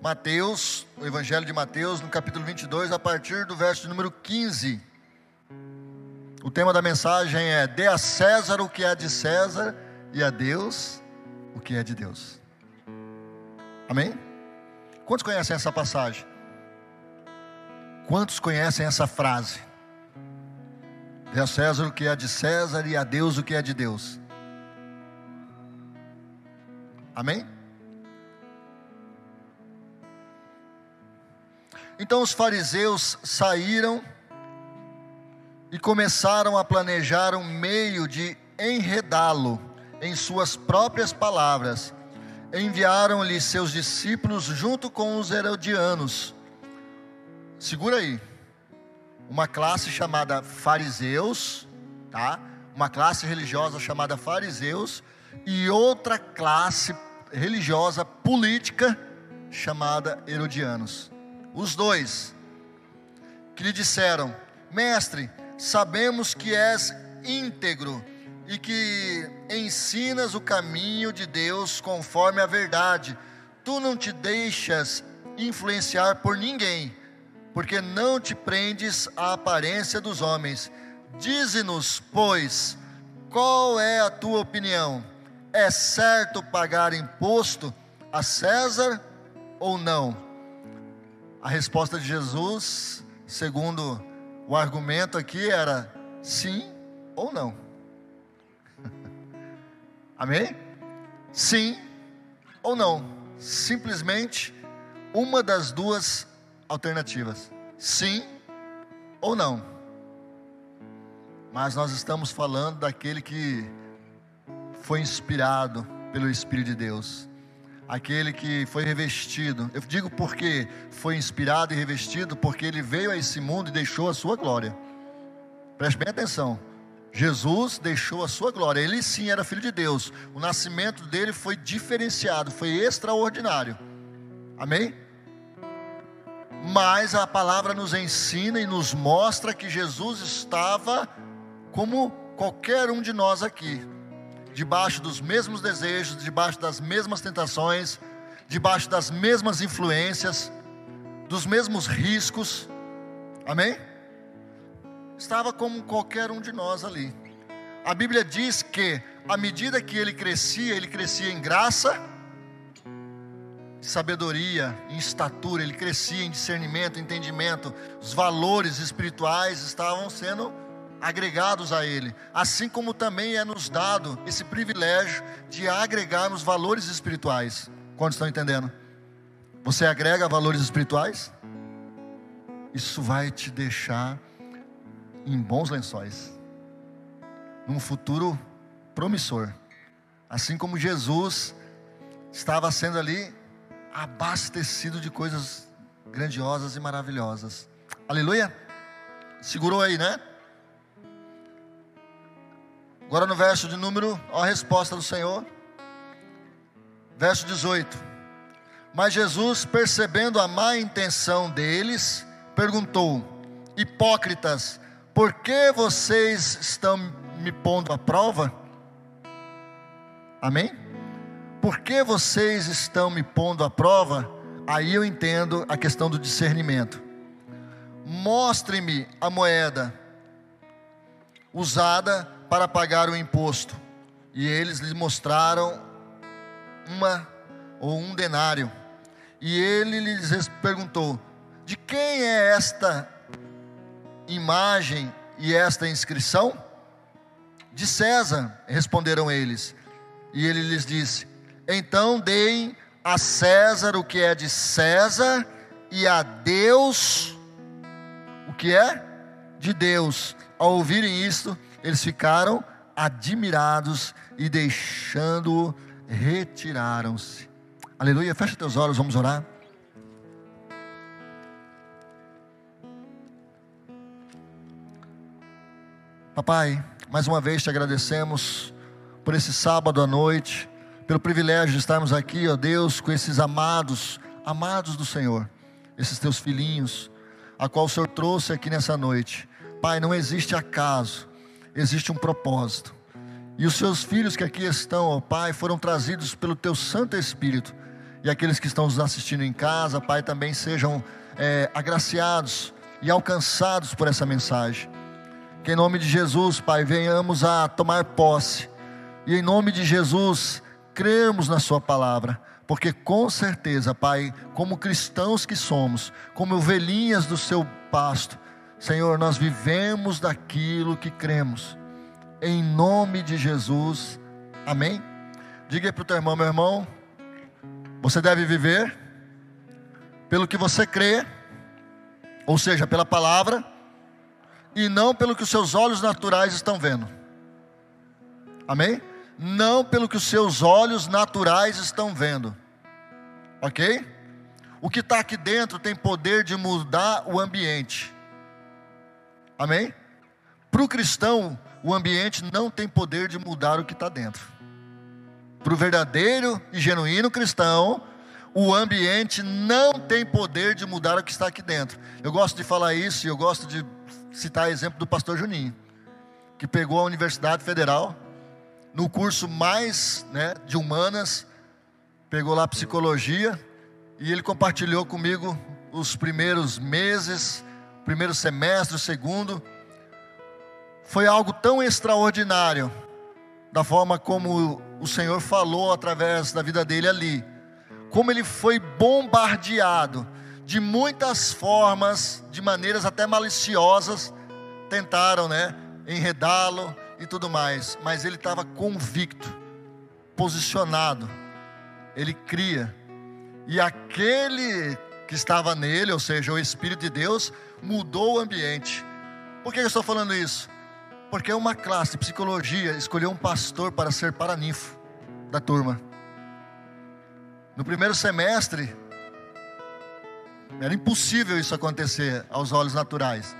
Mateus, o Evangelho de Mateus, no capítulo 22, a partir do verso número 15. O tema da mensagem é: Dê a César o que é de César e a Deus o que é de Deus. Amém? Quantos conhecem essa passagem? Quantos conhecem essa frase? Dê a César o que é de César e a Deus o que é de Deus. Amém? Então os fariseus saíram e começaram a planejar um meio de enredá-lo em suas próprias palavras. Enviaram-lhe seus discípulos junto com os herodianos. Segura aí. Uma classe chamada fariseus, tá? Uma classe religiosa chamada fariseus e outra classe religiosa política chamada herodianos os dois, que lhe disseram: Mestre, sabemos que és íntegro e que ensinas o caminho de Deus conforme a verdade. Tu não te deixas influenciar por ninguém, porque não te prendes à aparência dos homens. Dize-nos, pois, qual é a tua opinião? É certo pagar imposto a César ou não? A resposta de Jesus, segundo o argumento aqui, era sim ou não. Amém? Sim ou não. Simplesmente uma das duas alternativas. Sim ou não. Mas nós estamos falando daquele que foi inspirado pelo Espírito de Deus aquele que foi revestido. Eu digo porque foi inspirado e revestido, porque ele veio a esse mundo e deixou a sua glória. Preste bem atenção. Jesus deixou a sua glória. Ele sim era filho de Deus. O nascimento dele foi diferenciado, foi extraordinário. Amém? Mas a palavra nos ensina e nos mostra que Jesus estava como qualquer um de nós aqui debaixo dos mesmos desejos, debaixo das mesmas tentações, debaixo das mesmas influências, dos mesmos riscos. Amém? Estava como qualquer um de nós ali. A Bíblia diz que, à medida que ele crescia, ele crescia em graça, sabedoria, em estatura, ele crescia em discernimento, entendimento, os valores espirituais estavam sendo agregados a Ele, assim como também é nos dado esse privilégio de agregarmos valores espirituais. Quantos estão entendendo? Você agrega valores espirituais? Isso vai te deixar em bons lençóis, num futuro promissor. Assim como Jesus estava sendo ali abastecido de coisas grandiosas e maravilhosas. Aleluia? Segurou aí, né? Agora no verso de número, ó a resposta do Senhor. Verso 18. Mas Jesus, percebendo a má intenção deles, perguntou: Hipócritas, por que vocês estão me pondo à prova? Amém? Por que vocês estão me pondo à prova? Aí eu entendo a questão do discernimento. Mostre-me a moeda usada para pagar o imposto. E eles lhe mostraram uma ou um denário. E ele lhes perguntou: De quem é esta imagem e esta inscrição? De César, responderam eles. E ele lhes disse: Então deem a César o que é de César e a Deus o que é de Deus. Ao ouvirem isto, eles ficaram admirados e deixando-o, retiraram-se. Aleluia. Fecha teus olhos, vamos orar. Papai, mais uma vez te agradecemos por esse sábado à noite, pelo privilégio de estarmos aqui, ó Deus, com esses amados, amados do Senhor, esses teus filhinhos, a qual o Senhor trouxe aqui nessa noite. Pai, não existe acaso, existe um propósito. E os seus filhos que aqui estão, ó Pai, foram trazidos pelo teu Santo Espírito. e aqueles que estão nos assistindo em casa, Pai, também sejam é, agraciados e alcançados por essa mensagem. Que em nome de Jesus, Pai, venhamos a tomar posse e em nome de Jesus, crermos na Sua palavra, porque com certeza, Pai, como cristãos que somos, como ovelhinhas do Seu pasto, Senhor, nós vivemos daquilo que cremos, em nome de Jesus, amém? Diga para o teu irmão, meu irmão, você deve viver pelo que você crê, ou seja, pela palavra, e não pelo que os seus olhos naturais estão vendo. Amém? Não pelo que os seus olhos naturais estão vendo. Ok? O que está aqui dentro tem poder de mudar o ambiente. Amém? Para o cristão, o ambiente não tem poder de mudar o que está dentro. Para o verdadeiro e genuíno cristão, o ambiente não tem poder de mudar o que está aqui dentro. Eu gosto de falar isso e eu gosto de citar o exemplo do pastor Juninho, que pegou a Universidade Federal, no curso mais né, de humanas, pegou lá psicologia, e ele compartilhou comigo os primeiros meses, primeiro semestre, o segundo. Foi algo tão extraordinário, da forma como o Senhor falou através da vida dele ali, como ele foi bombardeado de muitas formas, de maneiras até maliciosas, tentaram, né, enredá-lo e tudo mais, mas ele estava convicto, posicionado, ele cria, e aquele que estava nele, ou seja, o Espírito de Deus, mudou o ambiente. Por que eu estou falando isso? Porque uma classe de psicologia escolheu um pastor para ser paraninfo da turma. No primeiro semestre, era impossível isso acontecer aos olhos naturais.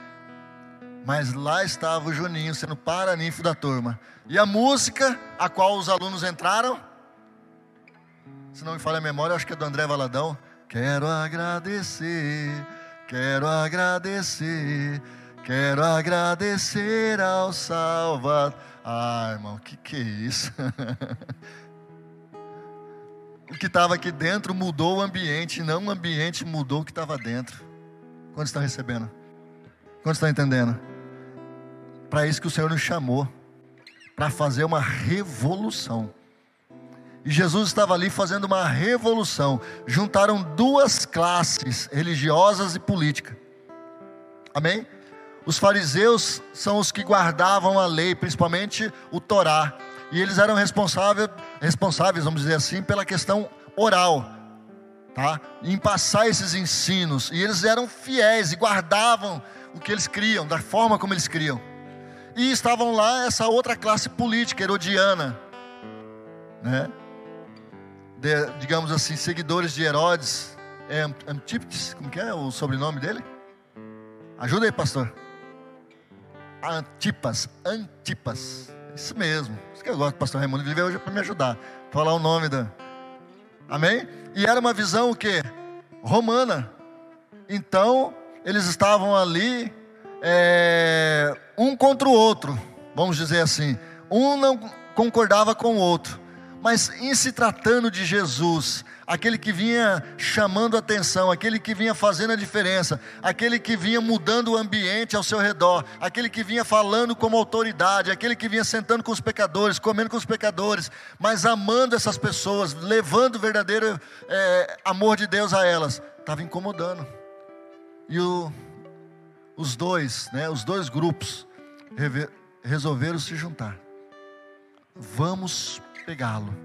Mas lá estava o Juninho sendo paraninfo da turma. E a música a qual os alunos entraram, se não me falha a memória, acho que é do André Valadão. Quero agradecer, quero agradecer, quero agradecer ao Salvador. Ah, irmão, o que, que é isso? o que estava aqui dentro mudou o ambiente, não o ambiente mudou o que estava dentro. Quantos estão recebendo? Quantos estão entendendo? Para isso que o Senhor nos chamou, para fazer uma revolução. Jesus estava ali fazendo uma revolução. Juntaram duas classes, religiosas e política. Amém? Os fariseus são os que guardavam a lei, principalmente o Torá. E eles eram responsáveis, responsáveis, vamos dizer assim, pela questão oral, tá? Em passar esses ensinos. E eles eram fiéis e guardavam o que eles criam, da forma como eles criam. E estavam lá essa outra classe política, herodiana, né? De, digamos assim, seguidores de Herodes, é Antípodes, como que é o sobrenome dele? Ajuda aí, pastor. Antipas, Antipas, isso mesmo. Isso que eu gosto pastor Raimundo, ele veio hoje para me ajudar, falar o nome da. Amém? E era uma visão o quê? Romana. Então, eles estavam ali, é, um contra o outro, vamos dizer assim. Um não concordava com o outro. Mas em se tratando de Jesus, aquele que vinha chamando atenção, aquele que vinha fazendo a diferença, aquele que vinha mudando o ambiente ao seu redor, aquele que vinha falando como autoridade, aquele que vinha sentando com os pecadores, comendo com os pecadores, mas amando essas pessoas, levando o verdadeiro é, amor de Deus a elas, estava incomodando. E o, os dois, né, os dois grupos, resolveram se juntar. Vamos pegá-lo.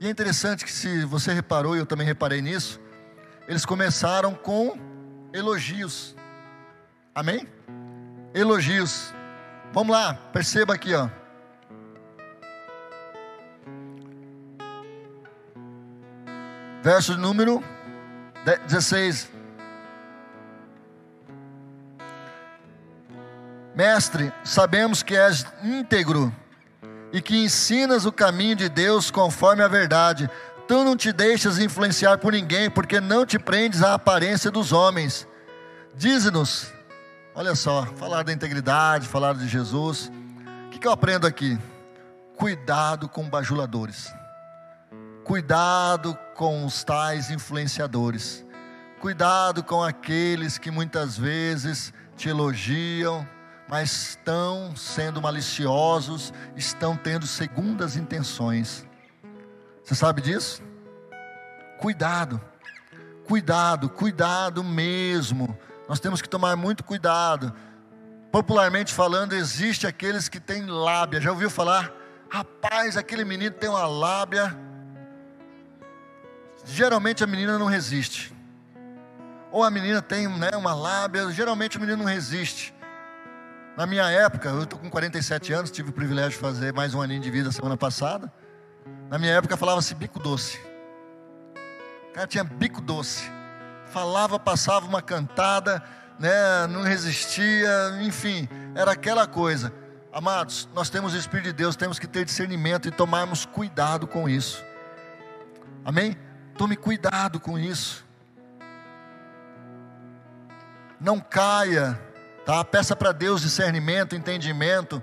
E é interessante que, se você reparou, e eu também reparei nisso, eles começaram com elogios. Amém? Elogios. Vamos lá, perceba aqui, ó. Verso número 16. Mestre, sabemos que és íntegro e que ensinas o caminho de Deus conforme a verdade. Tu não te deixas influenciar por ninguém, porque não te prendes à aparência dos homens. Dize-nos, olha só, falar da integridade, falar de Jesus. O que, eu aprendo aqui? Cuidado com bajuladores. Cuidado com os tais influenciadores. Cuidado com aqueles que muitas vezes te elogiam, mas estão sendo maliciosos, estão tendo segundas intenções. Você sabe disso? Cuidado, cuidado, cuidado mesmo. Nós temos que tomar muito cuidado. Popularmente falando, existe aqueles que têm lábia. Já ouviu falar? Rapaz, aquele menino tem uma lábia. Geralmente a menina não resiste. Ou a menina tem né, uma lábia, geralmente o menino não resiste. Na minha época, eu estou com 47 anos, tive o privilégio de fazer mais um aninho de vida semana passada. Na minha época falava-se bico doce. O cara tinha bico doce. Falava, passava uma cantada, né, não resistia, enfim, era aquela coisa. Amados, nós temos o Espírito de Deus, temos que ter discernimento e tomarmos cuidado com isso. Amém? Tome cuidado com isso. Não caia, tá? Peça para Deus discernimento, entendimento.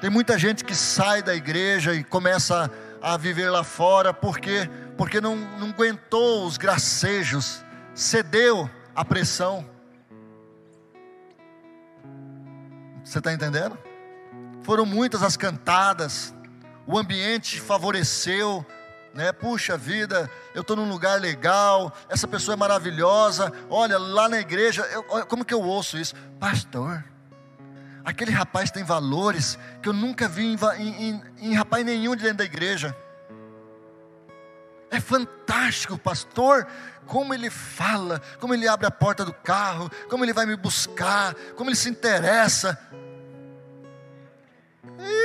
Tem muita gente que sai da igreja e começa a viver lá fora porque porque não, não aguentou os gracejos, cedeu à pressão. Você está entendendo? Foram muitas as cantadas, o ambiente favoreceu, né? Puxa vida, eu estou num lugar legal, essa pessoa é maravilhosa. Olha, lá na igreja, eu, como que eu ouço isso? Pastor, aquele rapaz tem valores que eu nunca vi em, em, em, em rapaz nenhum dentro da igreja. É fantástico, pastor, como ele fala, como ele abre a porta do carro, como ele vai me buscar, como ele se interessa.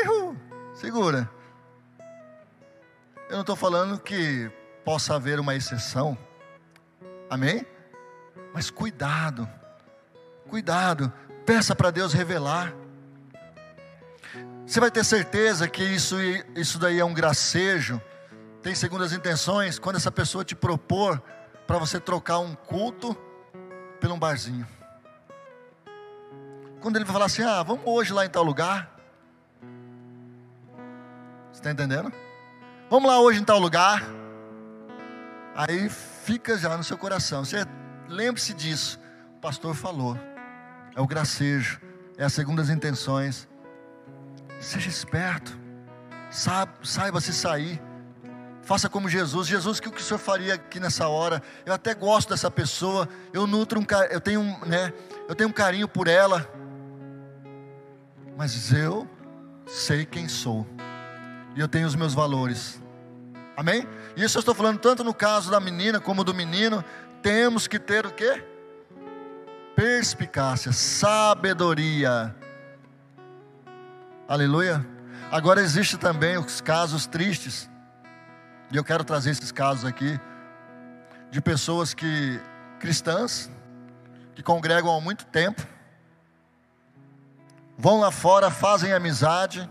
Ihu, segura. Eu não estou falando que possa haver uma exceção, amém? Mas cuidado, cuidado, peça para Deus revelar. Você vai ter certeza que isso, isso daí é um gracejo, tem segundas intenções, quando essa pessoa te propor para você trocar um culto por um barzinho. Quando ele vai falar assim: ah, vamos hoje lá em tal lugar. Você está entendendo? Vamos lá hoje em tal lugar. Aí fica já no seu coração. Você lembre-se disso. O pastor falou. É o gracejo. É as segundas intenções. Seja esperto. Saiba, saiba se sair. Faça como Jesus. Jesus, o que o senhor faria aqui nessa hora? Eu até gosto dessa pessoa. Eu nutro um, eu tenho, um, né? Eu tenho um carinho por ela. Mas eu sei quem sou. E eu tenho os meus valores. Amém? Isso eu estou falando tanto no caso da menina como do menino. Temos que ter o quê? Perspicácia, sabedoria. Aleluia. Agora existe também os casos tristes e eu quero trazer esses casos aqui de pessoas que cristãs que congregam há muito tempo, vão lá fora, fazem amizade,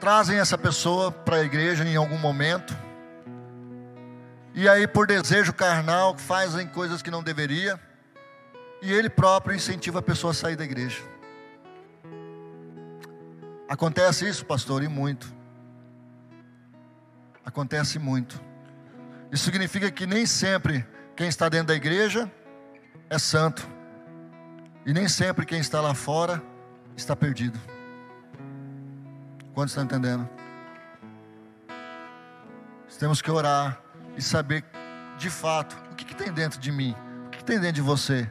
trazem essa pessoa para a igreja em algum momento, e aí por desejo carnal fazem coisas que não deveria, e ele próprio incentiva a pessoa a sair da igreja. Acontece isso, pastor, e muito. Acontece muito. Isso significa que nem sempre quem está dentro da igreja é santo. E nem sempre quem está lá fora está perdido. Quantos estão entendendo? Nós temos que orar e saber de fato o que, que tem dentro de mim, o que, que tem dentro de você.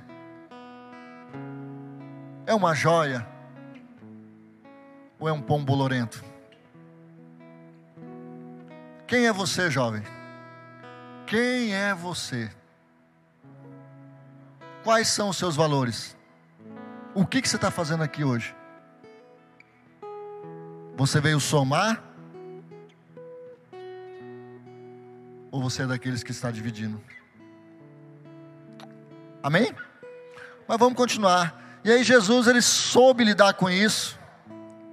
É uma joia ou é um pão bolorento? Quem é você, jovem? Quem é você? Quais são os seus valores? O que, que você está fazendo aqui hoje? Você veio somar? Ou você é daqueles que está dividindo? Amém? Mas vamos continuar. E aí Jesus ele soube lidar com isso,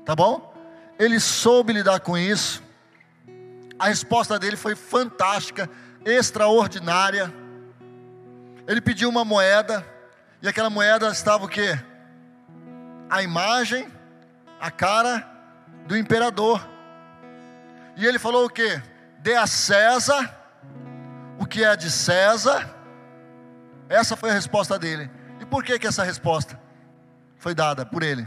tá bom? Ele soube lidar com isso. A resposta dele foi fantástica, extraordinária. Ele pediu uma moeda, e aquela moeda estava o quê? A imagem, a cara do imperador. E ele falou o que? Dê a César o que é de César. Essa foi a resposta dele. E por que, que essa resposta foi dada por ele?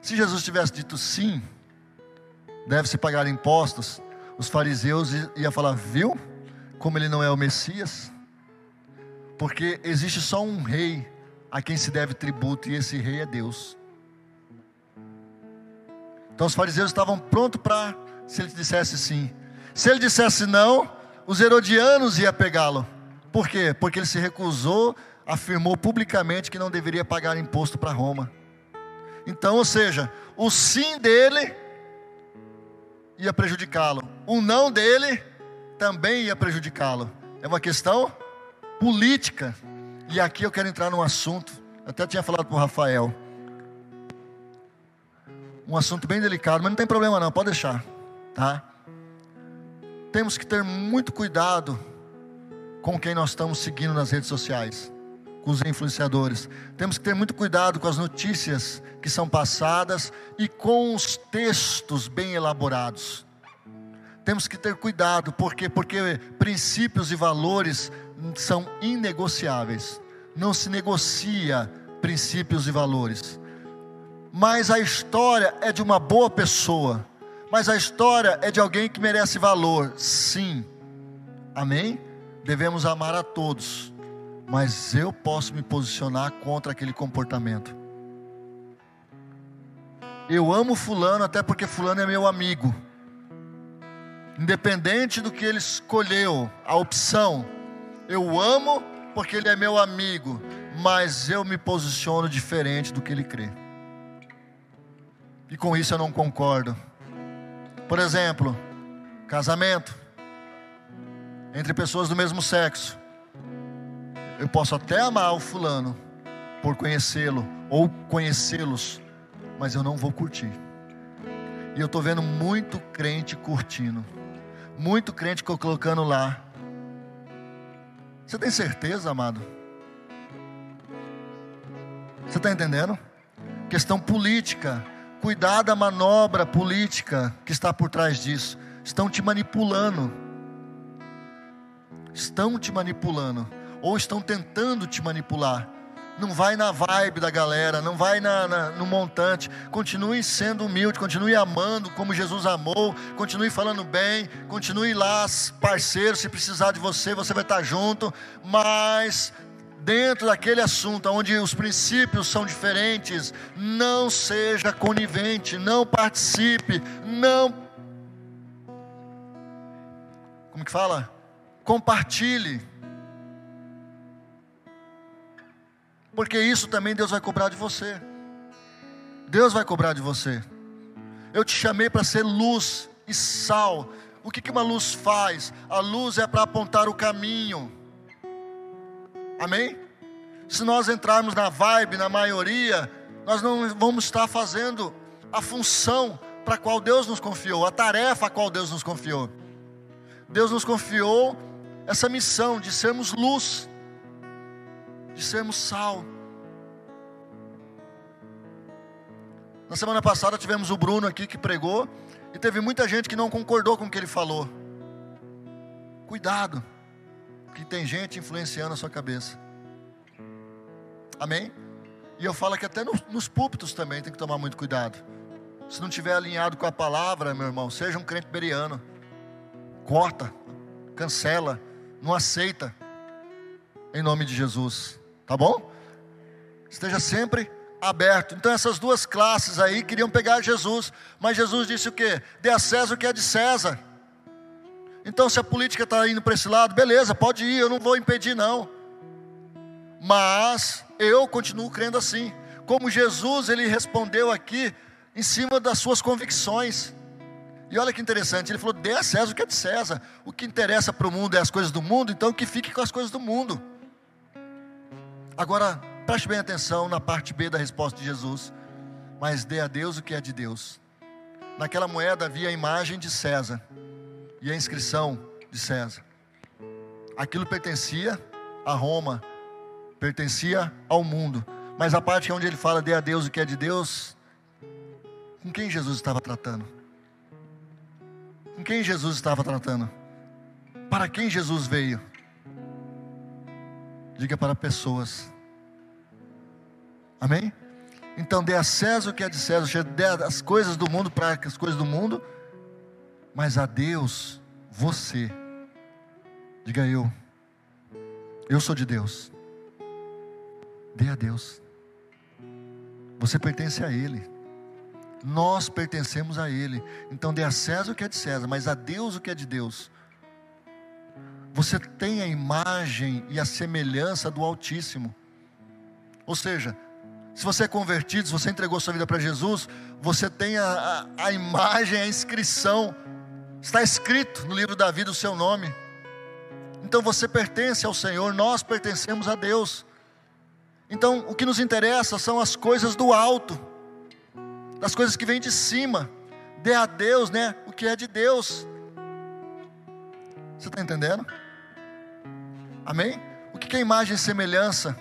Se Jesus tivesse dito sim, deve-se pagar impostos, os fariseus iam falar, viu? Como ele não é o Messias? Porque existe só um rei a quem se deve tributo, e esse rei é Deus. Então os fariseus estavam prontos para, se ele dissesse sim. Se ele dissesse não, os herodianos iam pegá-lo. Por quê? Porque ele se recusou, afirmou publicamente que não deveria pagar imposto para Roma. Então, ou seja, o sim dele ia prejudicá-lo, o não dele também ia prejudicá-lo. É uma questão política. E aqui eu quero entrar num assunto, até tinha falado para o Rafael. Um assunto bem delicado, mas não tem problema não, pode deixar, tá? Temos que ter muito cuidado com quem nós estamos seguindo nas redes sociais com os influenciadores. Temos que ter muito cuidado com as notícias que são passadas e com os textos bem elaborados. Temos que ter cuidado, porque porque princípios e valores são inegociáveis. Não se negocia princípios e valores. Mas a história é de uma boa pessoa. Mas a história é de alguém que merece valor. Sim. Amém? Devemos amar a todos mas eu posso me posicionar contra aquele comportamento. Eu amo Fulano até porque Fulano é meu amigo. Independente do que ele escolheu, a opção, eu amo porque ele é meu amigo, mas eu me posiciono diferente do que ele crê. E com isso eu não concordo. Por exemplo, casamento entre pessoas do mesmo sexo. Eu posso até amar o fulano por conhecê-lo ou conhecê-los, mas eu não vou curtir. E eu estou vendo muito crente curtindo, muito crente colocando lá. Você tem certeza, amado? Você está entendendo? Questão política. Cuidado da manobra política que está por trás disso. Estão te manipulando. Estão te manipulando ou estão tentando te manipular. Não vai na vibe da galera, não vai na, na, no montante. Continue sendo humilde, continue amando como Jesus amou, continue falando bem, continue lá, parceiro. Se precisar de você, você vai estar junto. Mas dentro daquele assunto onde os princípios são diferentes, não seja conivente, não participe, não. Como que fala? Compartilhe. Porque isso também Deus vai cobrar de você. Deus vai cobrar de você. Eu te chamei para ser luz e sal. O que, que uma luz faz? A luz é para apontar o caminho. Amém? Se nós entrarmos na vibe, na maioria, nós não vamos estar fazendo a função para a qual Deus nos confiou, a tarefa a qual Deus nos confiou. Deus nos confiou essa missão de sermos luz de sermos sal. Na semana passada tivemos o Bruno aqui que pregou e teve muita gente que não concordou com o que ele falou. Cuidado, que tem gente influenciando a sua cabeça. Amém? E eu falo que até nos, nos púlpitos também tem que tomar muito cuidado. Se não tiver alinhado com a palavra, meu irmão, seja um crente beriano. Corta, cancela, não aceita. Em nome de Jesus. Tá bom? Esteja sempre aberto. Então essas duas classes aí queriam pegar Jesus, mas Jesus disse o quê? Dê a César o que é de César. Então se a política está indo para esse lado, beleza, pode ir, eu não vou impedir não. Mas eu continuo crendo assim. Como Jesus ele respondeu aqui em cima das suas convicções. E olha que interessante, ele falou: dê a César o que é de César. O que interessa para o mundo é as coisas do mundo, então que fique com as coisas do mundo. Agora, preste bem atenção na parte B da resposta de Jesus. Mas dê a Deus o que é de Deus. Naquela moeda havia a imagem de César e a inscrição de César. Aquilo pertencia a Roma, pertencia ao mundo. Mas a parte onde ele fala dê a Deus o que é de Deus, Com quem Jesus estava tratando? Com quem Jesus estava tratando? Para quem Jesus veio? Diga para pessoas. Amém? Então dê a César o que é de César, dê as coisas do mundo para as coisas do mundo, mas a Deus, você. Diga eu. Eu sou de Deus. Dê a Deus. Você pertence a Ele. Nós pertencemos a Ele. Então dê a César o que é de César, mas a Deus o que é de Deus. Você tem a imagem e a semelhança do Altíssimo. Ou seja, se você é convertido, se você entregou sua vida para Jesus, você tem a, a, a imagem, a inscrição, está escrito no livro da vida o seu nome. Então você pertence ao Senhor, nós pertencemos a Deus. Então o que nos interessa são as coisas do alto, das coisas que vêm de cima. Dê a Deus, né? O que é de Deus. Você está entendendo? Amém? O que é imagem e semelhança?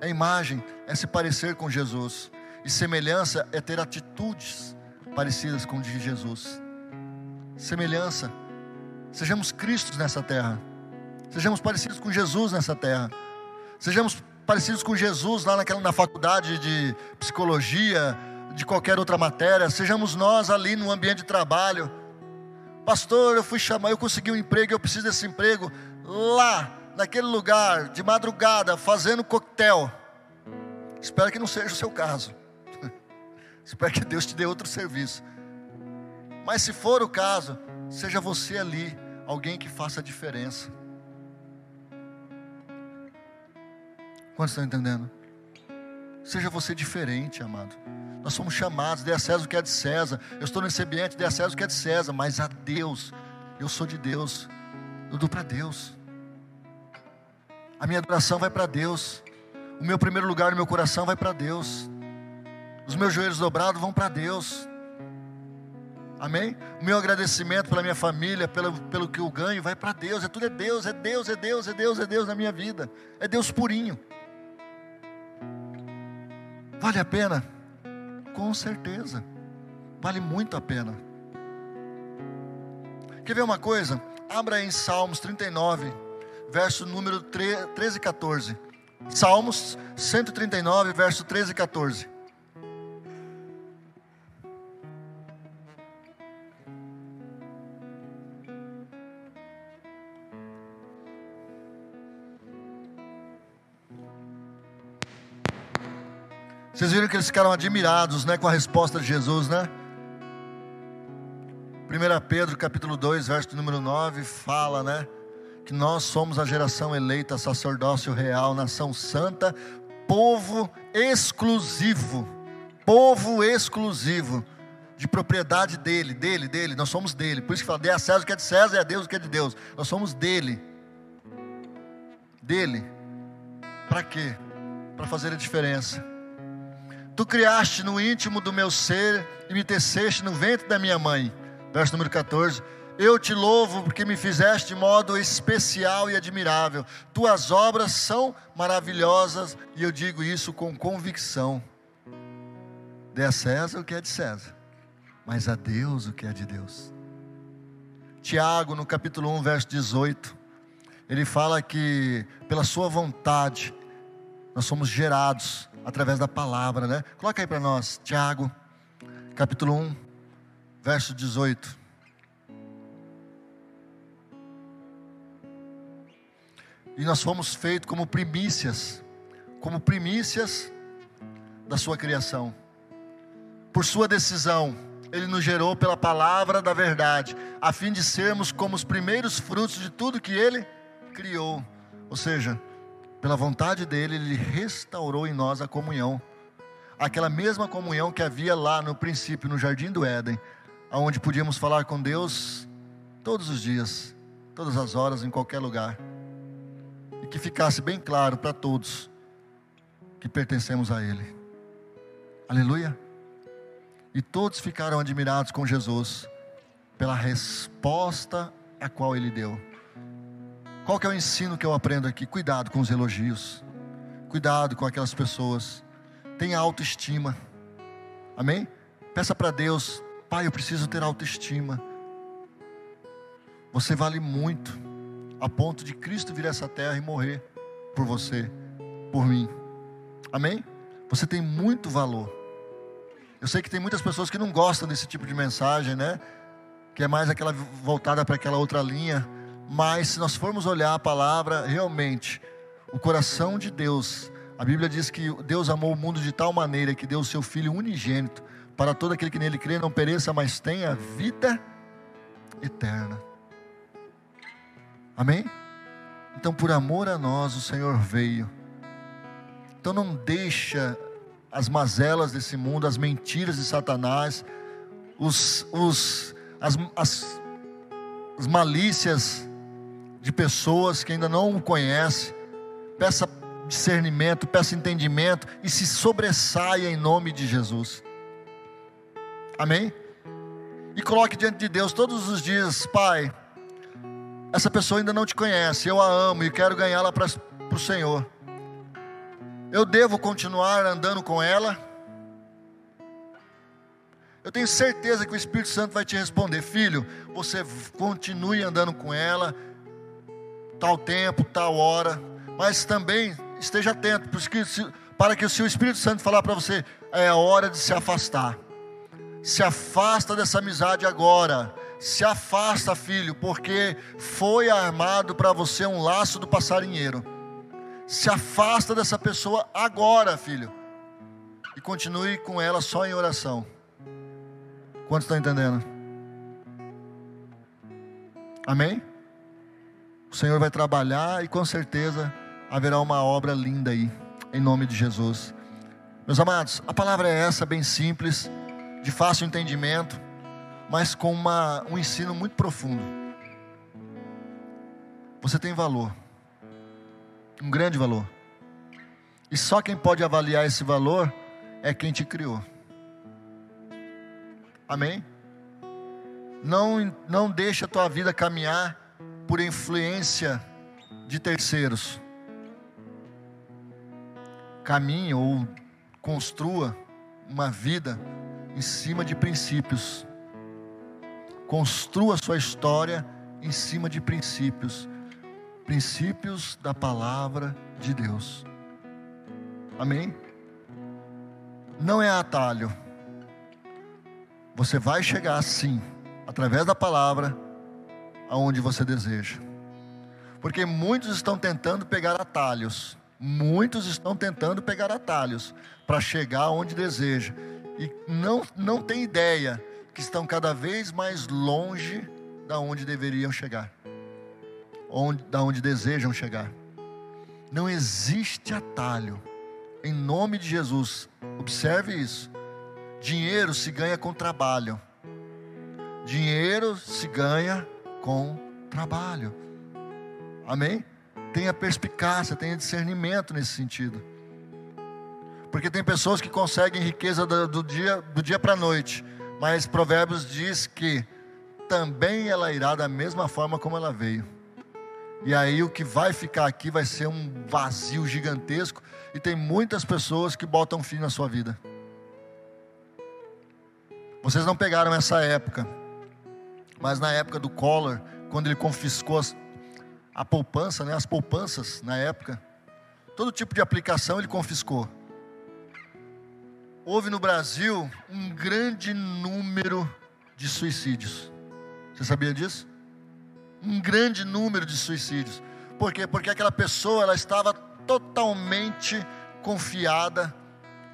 É imagem, é se parecer com Jesus. E semelhança é ter atitudes parecidas com de Jesus. Semelhança. Sejamos Cristos nessa terra. Sejamos parecidos com Jesus nessa terra. Sejamos parecidos com Jesus lá naquela, na faculdade de psicologia, de qualquer outra matéria. Sejamos nós ali no ambiente de trabalho. Pastor, eu fui chamar, eu consegui um emprego, eu preciso desse emprego. Lá, naquele lugar, de madrugada, fazendo coquetel. Espero que não seja o seu caso. Espero que Deus te dê outro serviço. Mas se for o caso, seja você ali, alguém que faça a diferença. Quantos estão entendendo? Seja você diferente, amado. Nós somos chamados, dê a César o que é de César. Eu estou nesse ambiente, dê a César o que é de César, mas a Deus, eu sou de Deus, eu dou para Deus. A minha adoração vai para Deus. O meu primeiro lugar no meu coração vai para Deus. Os meus joelhos dobrados vão para Deus. Amém? O meu agradecimento pela minha família, pelo, pelo que eu ganho, vai para Deus. É tudo é Deus, é Deus, é Deus, é Deus, é Deus na minha vida. É Deus purinho. Vale a pena? Com certeza. Vale muito a pena. Quer ver uma coisa? Abra em Salmos 39 verso número 13 e 14. Salmos 139, verso 13 e 14. Vocês viram que eles ficaram admirados, né, com a resposta de Jesus, né? 1 Pedro capítulo 2, verso número 9, fala, né? que nós somos a geração eleita, sacerdócio real, nação santa, povo exclusivo, povo exclusivo, de propriedade dele, dele, dele, nós somos dele. Por isso que fala, dê a César o que é de César e a Deus o que é de Deus. Nós somos dele. Dele. Para quê? Para fazer a diferença. Tu criaste no íntimo do meu ser e me teceste no ventre da minha mãe. Verso número 14 eu te louvo porque me fizeste de modo especial e admirável. Tuas obras são maravilhosas e eu digo isso com convicção. Dê a César o que é de César, mas a Deus o que é de Deus. Tiago, no capítulo 1, verso 18, ele fala que pela sua vontade nós somos gerados através da palavra, né? Coloca aí para nós, Tiago, capítulo 1, verso 18. E nós fomos feitos como primícias, como primícias da sua criação. Por sua decisão, ele nos gerou pela palavra da verdade, a fim de sermos como os primeiros frutos de tudo que ele criou. Ou seja, pela vontade dele, ele restaurou em nós a comunhão. Aquela mesma comunhão que havia lá no princípio, no jardim do Éden, onde podíamos falar com Deus todos os dias, todas as horas, em qualquer lugar e que ficasse bem claro para todos que pertencemos a Ele. Aleluia. E todos ficaram admirados com Jesus pela resposta a qual Ele deu. Qual que é o ensino que eu aprendo aqui? Cuidado com os elogios. Cuidado com aquelas pessoas. Tenha autoestima. Amém? Peça para Deus, Pai, eu preciso ter autoestima. Você vale muito, a ponto de Cristo vir a essa terra e morrer por você, por mim. Amém? Você tem muito valor. Eu sei que tem muitas pessoas que não gostam desse tipo de mensagem, né? Que é mais aquela voltada para aquela outra linha. Mas se nós formos olhar a palavra, realmente, o coração de Deus, a Bíblia diz que Deus amou o mundo de tal maneira que deu o seu Filho unigênito, para todo aquele que nele crê não pereça, mas tenha vida eterna. Amém? Então, por amor a nós, o Senhor veio. Então, não deixa as mazelas desse mundo, as mentiras de Satanás, os, os, as, as, as malícias de pessoas que ainda não o conhecem. Peça discernimento, peça entendimento e se sobressaia em nome de Jesus. Amém? E coloque diante de Deus todos os dias, Pai. Essa pessoa ainda não te conhece, eu a amo e quero ganhá-la para o Senhor. Eu devo continuar andando com ela? Eu tenho certeza que o Espírito Santo vai te responder, filho. Você continue andando com ela, tal tempo, tal hora, mas também esteja atento, para que se o Espírito Santo falar para você, é hora de se afastar. Se afasta dessa amizade agora. Se afasta, filho, porque foi armado para você um laço do passarinheiro. Se afasta dessa pessoa agora, filho. E continue com ela só em oração. Quantos estão entendendo? Amém? O Senhor vai trabalhar e com certeza haverá uma obra linda aí, em nome de Jesus. Meus amados, a palavra é essa, bem simples, de fácil entendimento, mas com uma, um ensino muito profundo. Você tem valor um grande valor. E só quem pode avaliar esse valor é quem te criou. Amém? Não, não deixa a tua vida caminhar por influência de terceiros. Caminhe ou construa uma vida em cima de princípios. Construa sua história em cima de princípios princípios da palavra de Deus. Amém? Não é atalho. Você vai chegar sim, através da palavra, aonde você deseja. Porque muitos estão tentando pegar atalhos. Muitos estão tentando pegar atalhos para chegar onde deseja. E não, não tem ideia que estão cada vez mais longe da onde deveriam chegar onde, da onde desejam chegar. Não existe atalho. Em nome de Jesus, observe isso. Dinheiro se ganha com trabalho. Dinheiro se ganha com trabalho. Amém? Tenha perspicácia, tenha discernimento nesse sentido. Porque tem pessoas que conseguem riqueza do, do dia, do dia para a noite. Mas Provérbios diz que também ela irá da mesma forma como ela veio. E aí o que vai ficar aqui vai ser um vazio gigantesco. E tem muitas pessoas que botam fim na sua vida. Vocês não pegaram essa época. Mas na época do Collor, quando ele confiscou as, a poupança, né, as poupanças na época, todo tipo de aplicação ele confiscou. Houve no Brasil um grande número de suicídios. Você sabia disso? um grande número de suicídios. Por quê? Porque aquela pessoa ela estava totalmente confiada,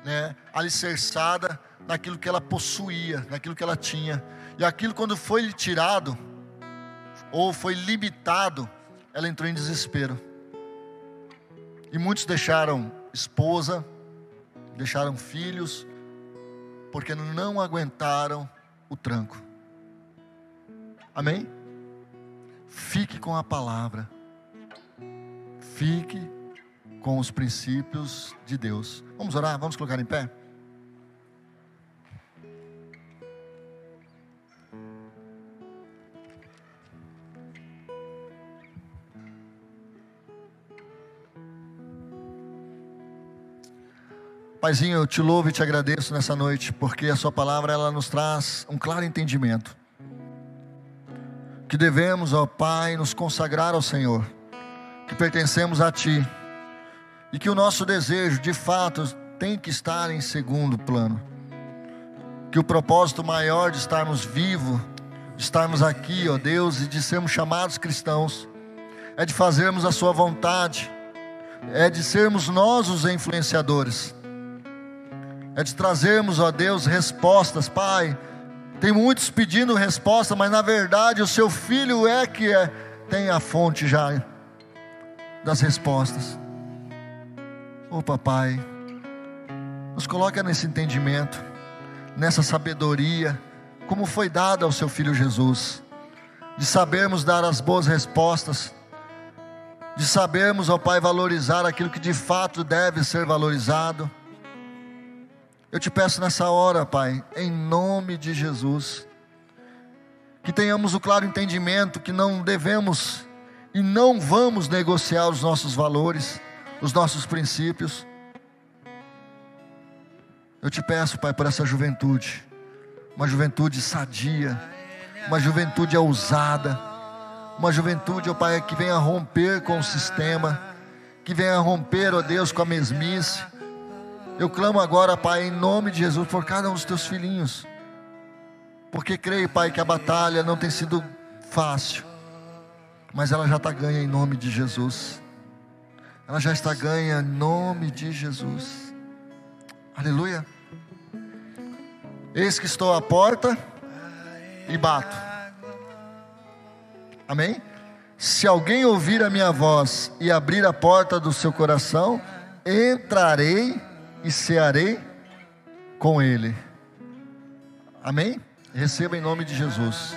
né, alicerçada naquilo que ela possuía, naquilo que ela tinha. E aquilo quando foi lhe tirado ou foi limitado, ela entrou em desespero. E muitos deixaram esposa, deixaram filhos, porque não aguentaram o tranco. Amém? Fique com a palavra. Fique com os princípios de Deus. Vamos orar? Vamos colocar em pé? Paizinho, eu te louvo e te agradeço nessa noite, porque a Sua palavra ela nos traz um claro entendimento. Que devemos, ó Pai, nos consagrar ao Senhor, que pertencemos a Ti, e que o nosso desejo, de fato, tem que estar em segundo plano. Que o propósito maior de estarmos vivos, de estarmos aqui, ó Deus, e de sermos chamados cristãos, é de fazermos a Sua vontade, é de sermos nós os influenciadores, é de trazermos, ó Deus, respostas, Pai. Tem muitos pedindo resposta, mas na verdade o Seu Filho é que é, tem a fonte já das respostas. Ô oh, papai, nos coloca nesse entendimento, nessa sabedoria, como foi dada ao seu filho Jesus, de sabermos dar as boas respostas, de sabermos, ó Pai, valorizar aquilo que de fato deve ser valorizado. Eu te peço nessa hora, Pai, em nome de Jesus, que tenhamos o claro entendimento que não devemos e não vamos negociar os nossos valores, os nossos princípios. Eu te peço, Pai, por essa juventude, uma juventude sadia, uma juventude ousada, uma juventude, ó Pai, que venha romper com o sistema, que venha romper, ó Deus, com a mesmice. Eu clamo agora, Pai, em nome de Jesus, por cada um dos teus filhinhos, porque creio, Pai, que a batalha não tem sido fácil mas ela já está ganha em nome de Jesus. Ela já está ganha em nome de Jesus. Aleluia. Eis que estou à porta e bato. Amém? Se alguém ouvir a minha voz e abrir a porta do seu coração, entrarei e cearei com ele. Amém? Receba em nome de Jesus.